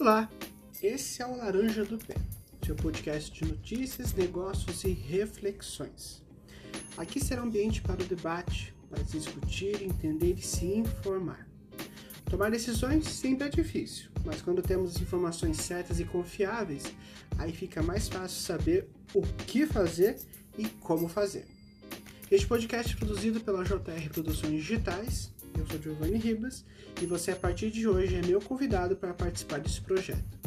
Olá, esse é o Laranja do Pé, seu podcast de notícias, negócios e reflexões. Aqui será um ambiente para o debate, para se discutir, entender e se informar. Tomar decisões sempre é difícil, mas quando temos informações certas e confiáveis, aí fica mais fácil saber o que fazer e como fazer. Este podcast é produzido pela JR Produções Digitais. Eu sou Giovanni Ribas e você, a partir de hoje, é meu convidado para participar desse projeto.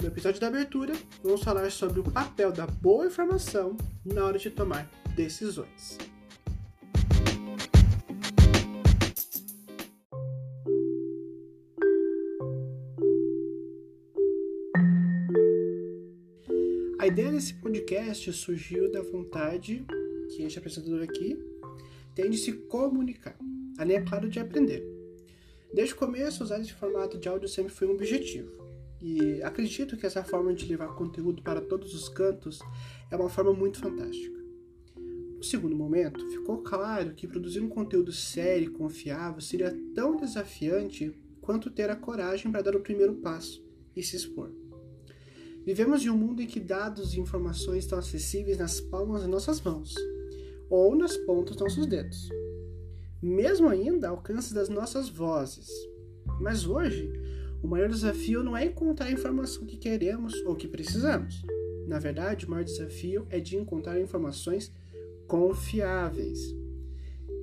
No episódio da abertura, vamos falar sobre o papel da boa informação na hora de tomar decisões. A ideia desse podcast surgiu da vontade que este apresentador aqui tem de se comunicar, além, é claro, de aprender. Desde o começo, usar esse formato de áudio sempre foi um objetivo. E acredito que essa forma de levar conteúdo para todos os cantos é uma forma muito fantástica. No segundo momento, ficou claro que produzir um conteúdo sério e confiável seria tão desafiante quanto ter a coragem para dar o primeiro passo e se expor. Vivemos em um mundo em que dados e informações estão acessíveis nas palmas das nossas mãos ou nas pontas dos nossos dedos, mesmo ainda ao alcance das nossas vozes. Mas hoje, o maior desafio não é encontrar a informação que queremos ou que precisamos. Na verdade, o maior desafio é de encontrar informações confiáveis.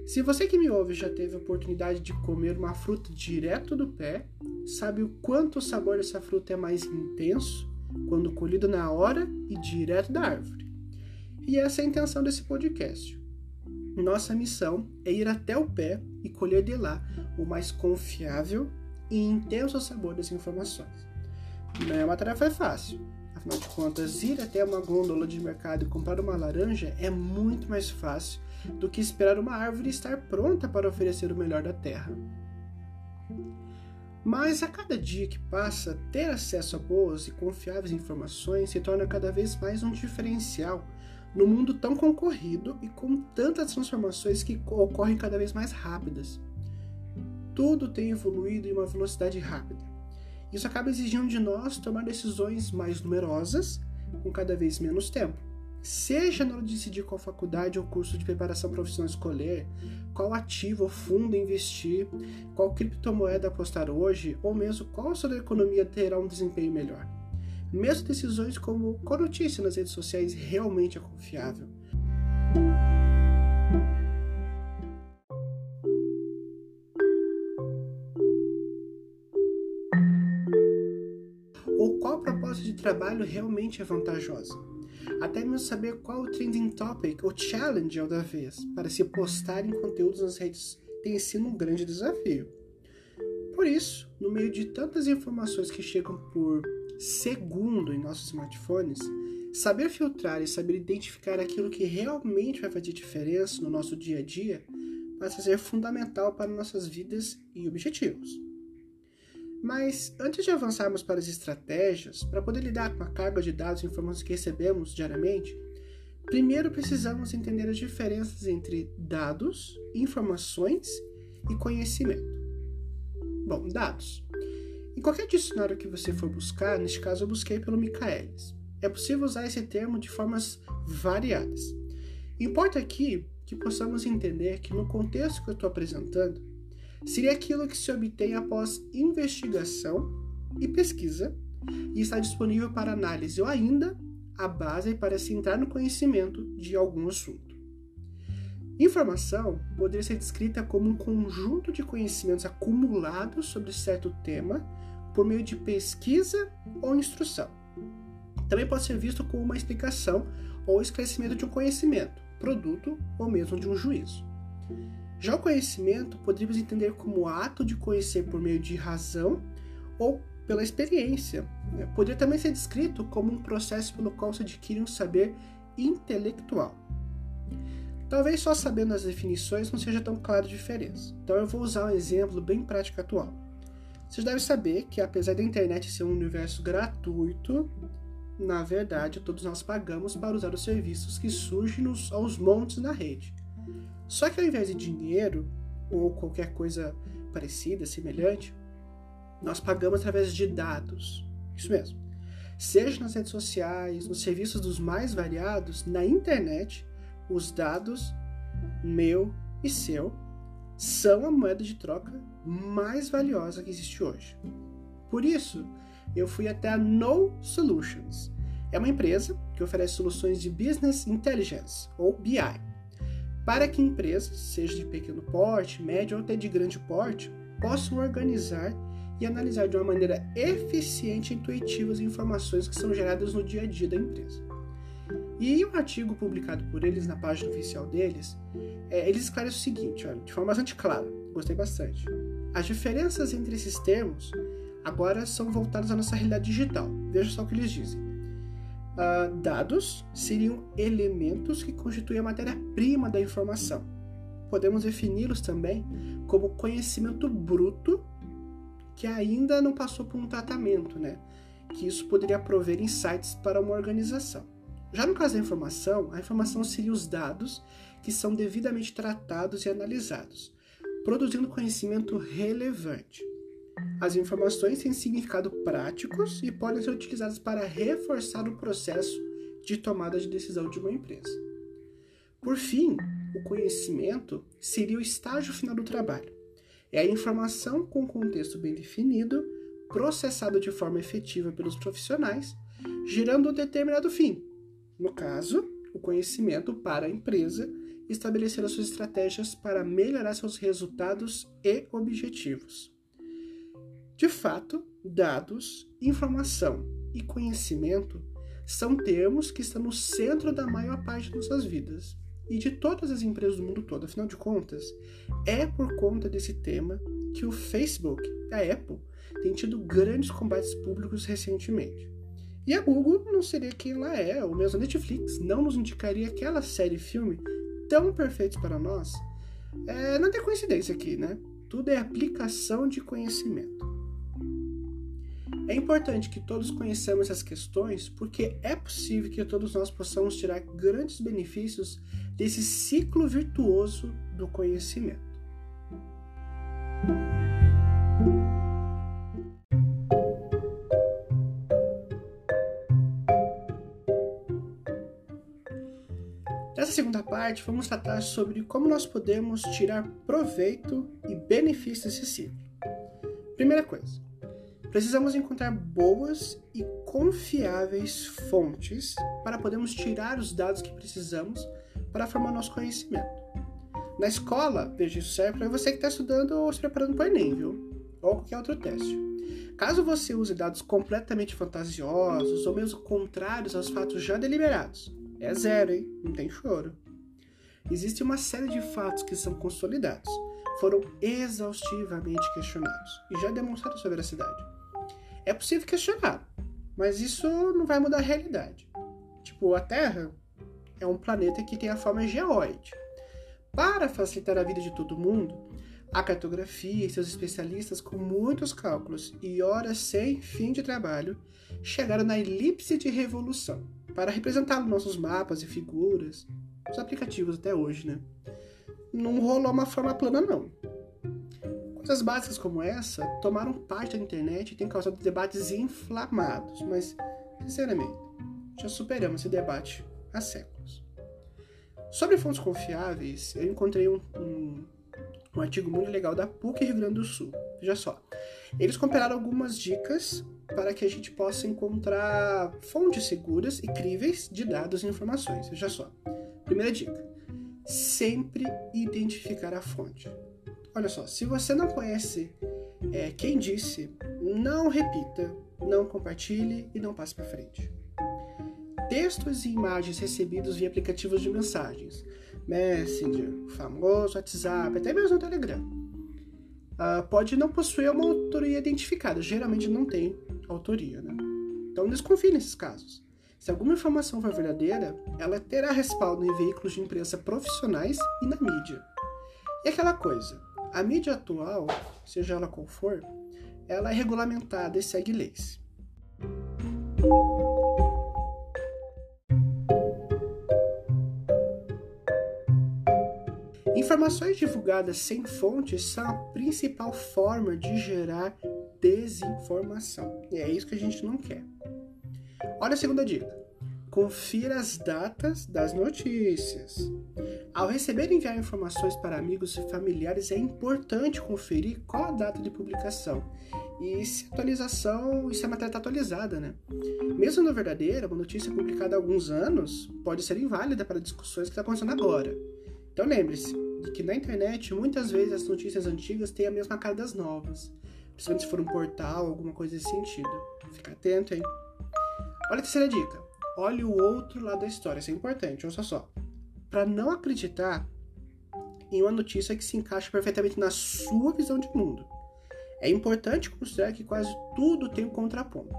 Se você que me ouve já teve a oportunidade de comer uma fruta direto do pé, sabe o quanto o sabor dessa fruta é mais intenso quando colhido na hora e direto da árvore. E essa é a intenção desse podcast. Nossa missão é ir até o pé e colher de lá o mais confiável e intenso sabor das informações. Não é uma tarefa fácil. Afinal de contas, ir até uma gôndola de mercado e comprar uma laranja é muito mais fácil do que esperar uma árvore estar pronta para oferecer o melhor da terra. Mas a cada dia que passa, ter acesso a boas e confiáveis informações se torna cada vez mais um diferencial no mundo tão concorrido e com tantas transformações que ocorrem cada vez mais rápidas. Tudo tem evoluído em uma velocidade rápida. Isso acaba exigindo de nós tomar decisões mais numerosas com cada vez menos tempo. Seja na hora de decidir qual faculdade ou curso de preparação profissional escolher, qual ativo ou fundo investir, qual criptomoeda apostar hoje, ou mesmo qual sua economia terá um desempenho melhor. Mesmo decisões como qual notícia nas redes sociais realmente é confiável. Ou qual proposta de trabalho realmente é vantajosa. Até mesmo saber qual o trending topic ou challenge é da vez para se postar em conteúdos nas redes tem sido um grande desafio. Por isso, no meio de tantas informações que chegam por segundo em nossos smartphones, saber filtrar e saber identificar aquilo que realmente vai fazer diferença no nosso dia a dia passa a ser fundamental para nossas vidas e objetivos. Mas antes de avançarmos para as estratégias, para poder lidar com a carga de dados e informações que recebemos diariamente, primeiro precisamos entender as diferenças entre dados, informações e conhecimento. Bom, dados. Em qualquer dicionário que você for buscar, neste caso eu busquei pelo Michaelis. É possível usar esse termo de formas variadas. Importa aqui que possamos entender que no contexto que eu estou apresentando, seria aquilo que se obtém após investigação e pesquisa e está disponível para análise ou ainda a base para se entrar no conhecimento de algum assunto. Informação poderia ser descrita como um conjunto de conhecimentos acumulados sobre certo tema por meio de pesquisa ou instrução. Também pode ser visto como uma explicação ou esclarecimento de um conhecimento, produto ou mesmo de um juízo. Já o conhecimento poderíamos entender como ato de conhecer por meio de razão ou pela experiência. Né? Poderia também ser descrito como um processo pelo qual se adquire um saber intelectual. Talvez só sabendo as definições não seja tão clara a diferença. Então eu vou usar um exemplo bem prático atual. Vocês devem saber que, apesar da internet ser um universo gratuito, na verdade todos nós pagamos para usar os serviços que surgem nos, aos montes na rede. Só que ao invés de dinheiro ou qualquer coisa parecida, semelhante, nós pagamos através de dados. Isso mesmo. Seja nas redes sociais, nos serviços dos mais variados, na internet, os dados meu e seu são a moeda de troca mais valiosa que existe hoje. Por isso, eu fui até a No Solutions. É uma empresa que oferece soluções de Business Intelligence, ou BI, para que empresas, seja de pequeno porte, médio ou até de grande porte, possam organizar e analisar de uma maneira eficiente e intuitiva as informações que são geradas no dia a dia da empresa. E um artigo publicado por eles na página oficial deles, é, eles esclarecem o seguinte, olha, de forma bastante clara, gostei bastante. As diferenças entre esses termos agora são voltadas à nossa realidade digital. Veja só o que eles dizem. Uh, dados seriam elementos que constituem a matéria-prima da informação. Podemos defini-los também como conhecimento bruto que ainda não passou por um tratamento, né? Que isso poderia prover insights para uma organização. Já no caso da informação, a informação seria os dados que são devidamente tratados e analisados, produzindo conhecimento relevante. As informações têm significado práticos e podem ser utilizadas para reforçar o processo de tomada de decisão de uma empresa. Por fim, o conhecimento seria o estágio final do trabalho. É a informação com contexto bem definido, processado de forma efetiva pelos profissionais, gerando um determinado fim. No caso, o conhecimento para a empresa estabelecer as suas estratégias para melhorar seus resultados e objetivos. De fato, dados, informação e conhecimento são termos que estão no centro da maior parte de nossas vidas e de todas as empresas do mundo todo. Afinal de contas, é por conta desse tema que o Facebook a Apple têm tido grandes combates públicos recentemente. E a Google não seria quem ela é, ou mesmo a Netflix não nos indicaria aquela série e filme tão perfeitos para nós. É, não tem coincidência aqui, né? Tudo é aplicação de conhecimento. É importante que todos conheçamos essas questões porque é possível que todos nós possamos tirar grandes benefícios desse ciclo virtuoso do conhecimento. Parte, vamos tratar sobre como nós podemos tirar proveito e benefício desse ciclo. Primeira coisa, precisamos encontrar boas e confiáveis fontes para podermos tirar os dados que precisamos para formar nosso conhecimento. Na escola, veja, isso serve para você que está estudando ou se preparando para o Enem, viu? Ou qualquer outro teste. Caso você use dados completamente fantasiosos ou mesmo contrários aos fatos já deliberados, é zero, hein? Não tem choro. Existe uma série de fatos que são consolidados, foram exaustivamente questionados e já demonstraram sua veracidade. É possível questionar, mas isso não vai mudar a realidade. Tipo, a Terra é um planeta que tem a forma geoide. Para facilitar a vida de todo mundo, a cartografia e seus especialistas, com muitos cálculos e horas sem fim de trabalho, chegaram na elipse de revolução para representar nossos mapas e figuras, os aplicativos até hoje, né? Não rolou uma forma plana, não. Coisas básicas como essa tomaram parte da internet e têm causado debates inflamados, mas, sinceramente, já superamos esse debate há séculos. Sobre fontes confiáveis, eu encontrei um, um, um artigo muito legal da PUC Rio Grande do Sul. Veja só. Eles compilaram algumas dicas para que a gente possa encontrar fontes seguras e críveis de dados e informações. Veja só. Primeira dica: sempre identificar a fonte. Olha só, se você não conhece é, quem disse, não repita, não compartilhe e não passe para frente textos e imagens recebidos via aplicativos de mensagens, Messenger, famoso WhatsApp, até mesmo o Telegram. Uh, pode não possuir uma autoria identificada, geralmente não tem autoria. Né? Então desconfie nesses casos. Se alguma informação for verdadeira, ela terá respaldo em veículos de imprensa profissionais e na mídia. E aquela coisa, a mídia atual, seja ela qual for, ela é regulamentada e segue leis. Informações divulgadas sem fontes são a principal forma de gerar desinformação. E é isso que a gente não quer. Olha a segunda dica. Confira as datas das notícias. Ao receber e enviar informações para amigos e familiares, é importante conferir qual a data de publicação e se a atualização, se a matéria está atualizada, né? Mesmo na verdadeira, uma notícia publicada há alguns anos pode ser inválida para discussões que estão tá acontecendo agora. Então lembre-se de que na internet, muitas vezes as notícias antigas têm a mesma cara das novas. Principalmente se for um portal, alguma coisa nesse sentido. Fica atento, hein? Olha a terceira dica. Olhe o outro lado da história. Isso é importante, ouça só. Para não acreditar em uma notícia que se encaixa perfeitamente na sua visão de mundo. É importante considerar que quase tudo tem um contraponto.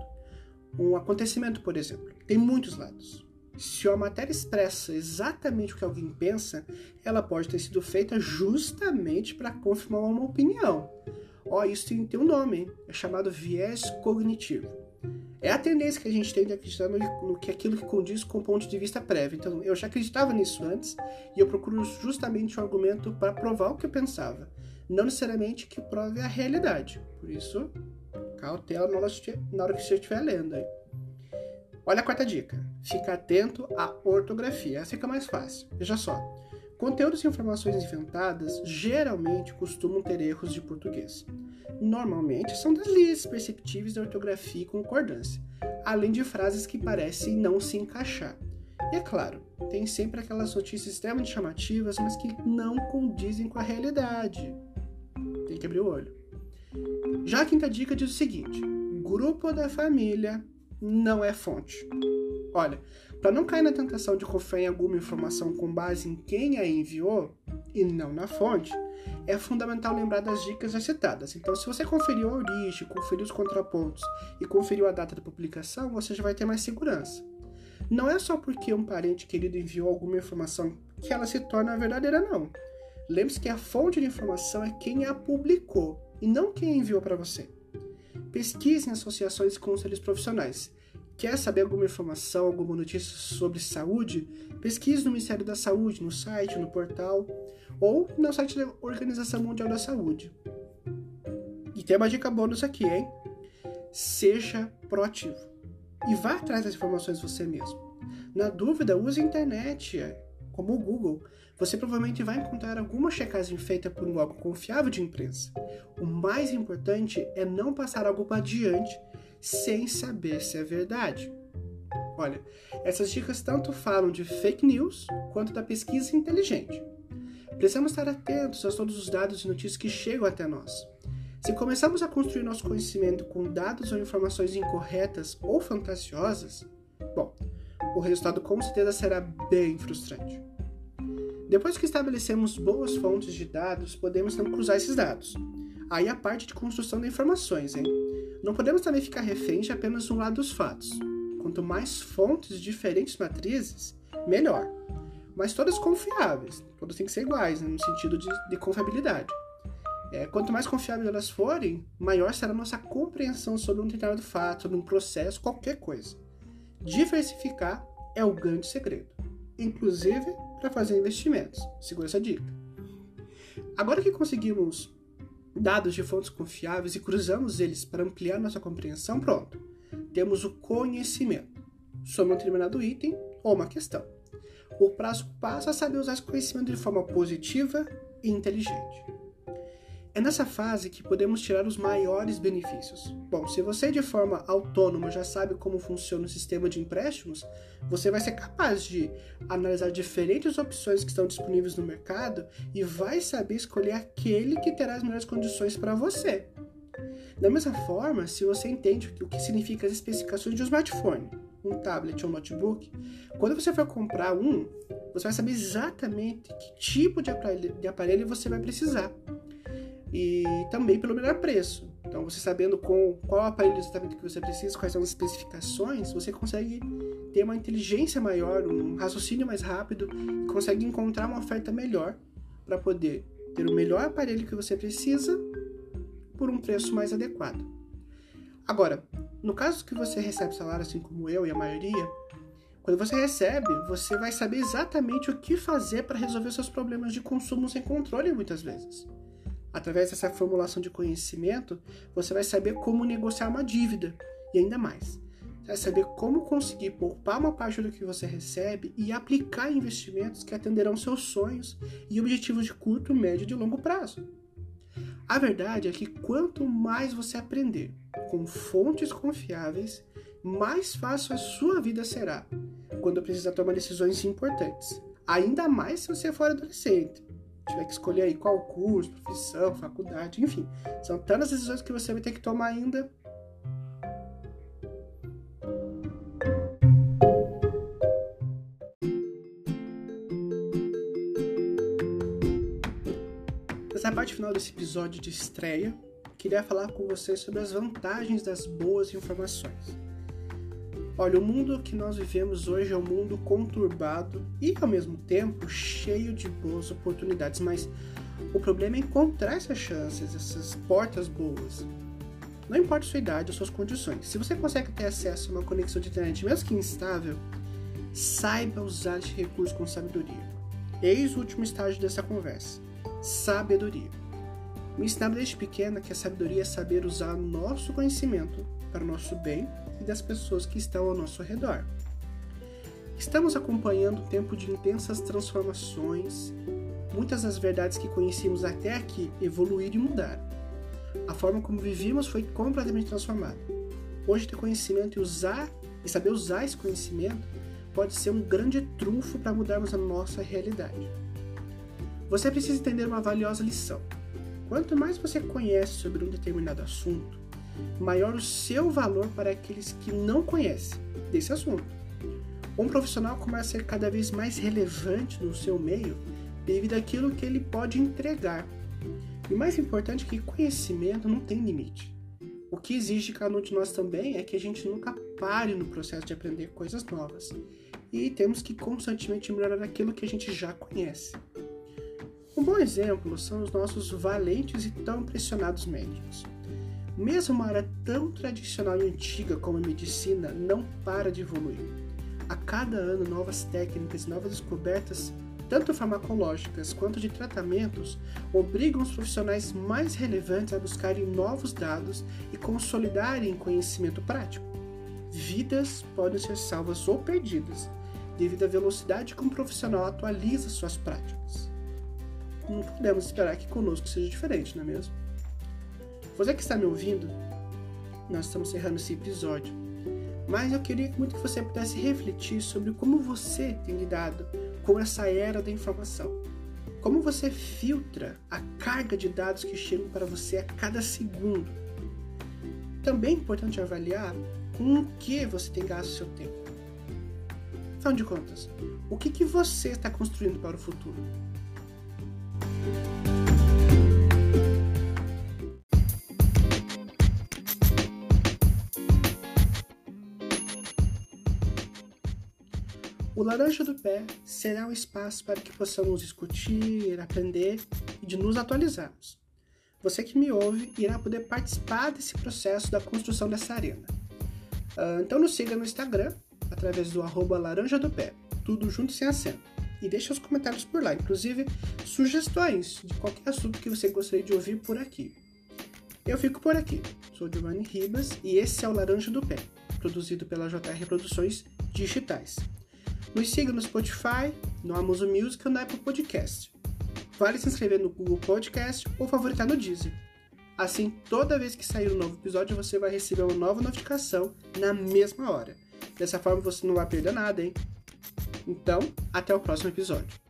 Um acontecimento, por exemplo, tem muitos lados. Se a matéria expressa exatamente o que alguém pensa, ela pode ter sido feita justamente para confirmar uma opinião. Ó, oh, isso tem, tem um nome, hein? é chamado viés cognitivo. É a tendência que a gente tem de acreditar no, no, que aquilo que condiz com o ponto de vista prévio. Então, eu já acreditava nisso antes e eu procuro justamente um argumento para provar o que eu pensava não necessariamente que prove a realidade. Por isso, cautela na hora que você estiver lendo. Aí. Olha a quarta dica. Fica atento à ortografia. Essa fica mais fácil. Veja só. Conteúdos e informações inventadas geralmente costumam ter erros de português. Normalmente são deslizes perceptíveis de ortografia e concordância, além de frases que parecem não se encaixar. E é claro, tem sempre aquelas notícias extremamente chamativas, mas que não condizem com a realidade tem que abrir o olho. Já a quinta dica diz o seguinte: grupo da família não é fonte. Olha, para não cair na tentação de confiar em alguma informação com base em quem a enviou e não na fonte, é fundamental lembrar das dicas já citadas. Então, se você conferiu a origem, conferiu os contrapontos e conferiu a data da publicação, você já vai ter mais segurança. Não é só porque um parente querido enviou alguma informação que ela se torna verdadeira, não. Lembre-se que a fonte de informação é quem a publicou e não quem enviou para você. Pesquise em associações e conselhos profissionais. Quer saber alguma informação, alguma notícia sobre saúde? Pesquise no Ministério da Saúde, no site, no portal ou no site da Organização Mundial da Saúde. E tem uma dica bônus aqui, hein? Seja proativo e vá atrás das informações você mesmo. Na dúvida, use a internet, como o Google você provavelmente vai encontrar alguma checagem feita por um órgão confiável de imprensa. O mais importante é não passar algo adiante sem saber se é verdade. Olha, essas dicas tanto falam de fake news quanto da pesquisa inteligente. Precisamos estar atentos a todos os dados e notícias que chegam até nós. Se começamos a construir nosso conhecimento com dados ou informações incorretas ou fantasiosas, bom, o resultado com certeza será bem frustrante. Depois que estabelecemos boas fontes de dados, podemos então cruzar esses dados. Aí a parte de construção de informações, hein? Não podemos também ficar reféns de apenas um lado dos fatos. Quanto mais fontes de diferentes matrizes, melhor. Mas todas confiáveis. Todas têm que ser iguais, né? no sentido de, de confiabilidade. É, quanto mais confiáveis elas forem, maior será a nossa compreensão sobre um determinado fato, sobre um processo, qualquer coisa. Diversificar é o grande segredo. Inclusive para fazer investimentos. Segura essa dica. Agora que conseguimos dados de fontes confiáveis e cruzamos eles para ampliar nossa compreensão, pronto. Temos o conhecimento sobre um determinado item ou uma questão. O próximo passo é saber usar esse conhecimento de forma positiva e inteligente. É nessa fase que podemos tirar os maiores benefícios. Bom, se você de forma autônoma já sabe como funciona o sistema de empréstimos, você vai ser capaz de analisar diferentes opções que estão disponíveis no mercado e vai saber escolher aquele que terá as melhores condições para você. Da mesma forma, se você entende o que significa as especificações de um smartphone, um tablet ou um notebook, quando você for comprar um, você vai saber exatamente que tipo de aparelho você vai precisar e também pelo melhor preço. Então, você sabendo com qual aparelho exatamente que você precisa, quais são as especificações, você consegue ter uma inteligência maior, um raciocínio mais rápido, consegue encontrar uma oferta melhor para poder ter o melhor aparelho que você precisa por um preço mais adequado. Agora, no caso que você recebe salário assim como eu e a maioria, quando você recebe, você vai saber exatamente o que fazer para resolver seus problemas de consumo sem controle muitas vezes. Através dessa formulação de conhecimento, você vai saber como negociar uma dívida e ainda mais. Você vai saber como conseguir poupar uma parte do que você recebe e aplicar investimentos que atenderão seus sonhos e objetivos de curto, médio e longo prazo. A verdade é que quanto mais você aprender com fontes confiáveis, mais fácil a sua vida será quando precisar tomar decisões importantes. Ainda mais se você for adolescente. Tiver que escolher aí qual curso, profissão, faculdade, enfim. São tantas decisões que você vai ter que tomar ainda. Nessa parte final desse episódio de estreia, queria falar com você sobre as vantagens das boas informações. Olha, o mundo que nós vivemos hoje é um mundo conturbado e ao mesmo tempo cheio de boas oportunidades, mas o problema é encontrar essas chances, essas portas boas. Não importa a sua idade ou suas condições, se você consegue ter acesso a uma conexão de internet, mesmo que instável, saiba usar esse recurso com sabedoria. Eis o último estágio dessa conversa: sabedoria. Me ensinaram desde pequena que a sabedoria é saber usar nosso conhecimento para o nosso bem das pessoas que estão ao nosso redor. Estamos acompanhando um tempo de intensas transformações. Muitas das verdades que conhecíamos até aqui evoluíram e mudaram. A forma como vivíamos foi completamente transformada. Hoje ter conhecimento e usar e saber usar esse conhecimento pode ser um grande trunfo para mudarmos a nossa realidade. Você precisa entender uma valiosa lição. Quanto mais você conhece sobre um determinado assunto, maior o seu valor para aqueles que não conhecem desse assunto. Um profissional começa a ser cada vez mais relevante no seu meio devido àquilo que ele pode entregar. E mais importante que conhecimento não tem limite. O que exige cada um de nós também é que a gente nunca pare no processo de aprender coisas novas. E temos que constantemente melhorar aquilo que a gente já conhece. Um bom exemplo são os nossos valentes e tão impressionados médicos. Mesmo uma área tão tradicional e antiga como a medicina não para de evoluir. A cada ano, novas técnicas e novas descobertas, tanto farmacológicas quanto de tratamentos, obrigam os profissionais mais relevantes a buscarem novos dados e consolidarem conhecimento prático. Vidas podem ser salvas ou perdidas devido à velocidade com que um profissional atualiza suas práticas. Não podemos esperar que conosco seja diferente, não é mesmo? Você que está me ouvindo, nós estamos encerrando esse episódio, mas eu queria muito que você pudesse refletir sobre como você tem lidado com essa era da informação. Como você filtra a carga de dados que chegam para você a cada segundo. Também é importante avaliar com o que você tem gasto seu tempo. Afinal de contas, o que, que você está construindo para o futuro? O Laranja do Pé será um espaço para que possamos discutir, aprender e de nos atualizarmos. Você que me ouve irá poder participar desse processo da construção dessa arena. Uh, então nos siga no Instagram, através do arroba laranja do pé, tudo junto sem acento. E deixe os comentários por lá, inclusive sugestões de qualquer assunto que você gostaria de ouvir por aqui. Eu fico por aqui. Sou Giovanni Ribas e esse é o Laranja do Pé, produzido pela JR Produções Digitais. Nos siga no Spotify, no Amazon Music ou no Apple Podcast. Vale se inscrever no Google Podcast ou favoritar no Deezer. Assim, toda vez que sair um novo episódio, você vai receber uma nova notificação na mesma hora. Dessa forma, você não vai perder nada, hein? Então, até o próximo episódio.